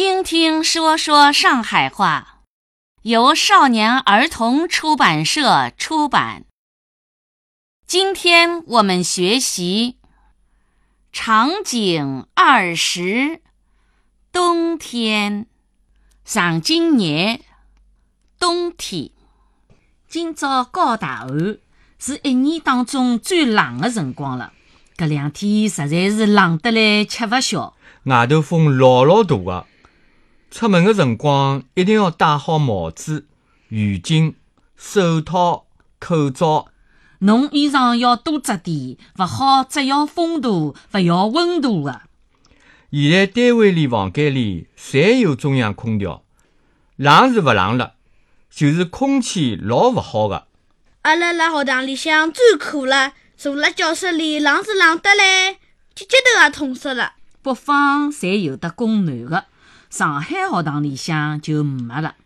听听说说上海话，由少年儿童出版社出版。今天我们学习场景二十，冬天。上今年冬天，今朝高大寒是一年当中最冷的辰光了。搿两天实在是冷得来吃勿消。外头风老老大个，出门个辰光一定要戴好帽子、雨巾、手套、口罩。侬衣裳要多着点，勿好只要风度，勿要温度个。现在单位里、房间里侪有中央空调，冷是勿冷了，就是空气老勿好个。阿拉辣学堂里向最苦了，坐辣教室里冷是冷得嘞，脚脚头也痛死了。北方侪有得供暖个，上海学堂里向就没了。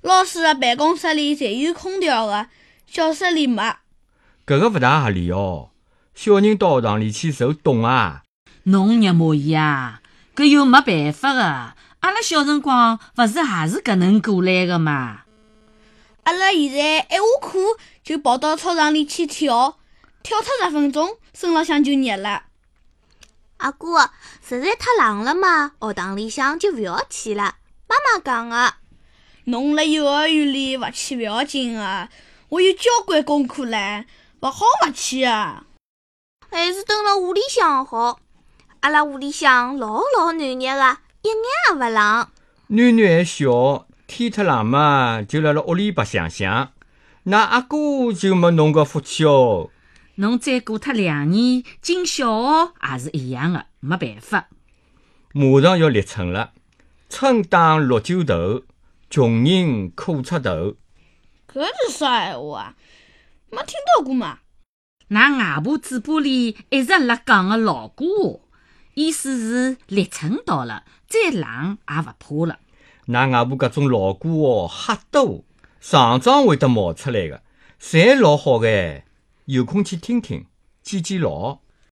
老师个办公室里侪有空调的，教室里没。搿个勿大合理哦，小人到学堂里去受冻啊！侬捏磨伊啊，搿又没办法个。阿拉小辰光勿是也是搿能过来个嘛？阿拉现在一下课就跑到操场里去跳，跳脱十分钟，身浪向就热了。阿哥，实在太冷了嘛，学堂里向就勿要去了。妈妈讲个，侬辣幼儿园里勿去勿要紧个，我有交关功课唻，勿好勿去啊。还是蹲辣屋里向好。阿拉屋里向老老暖热的，一眼也勿冷。囡囡还小，天太冷嘛，就辣辣屋里白相相。那阿哥就没侬搿福气哦。侬再过脱两年进小学也是一样的，没办法。马上要立春了，春打绿酒头，穷人苦出头。搿是啥闲话啊？没听到过嘛？㑚外婆嘴巴里一直辣讲个老古话，意思是立春到了，再冷也勿怕了。㑚外婆搿种老古话吓多，常常会得冒出来个，侪老好个。有空去听听，记记牢。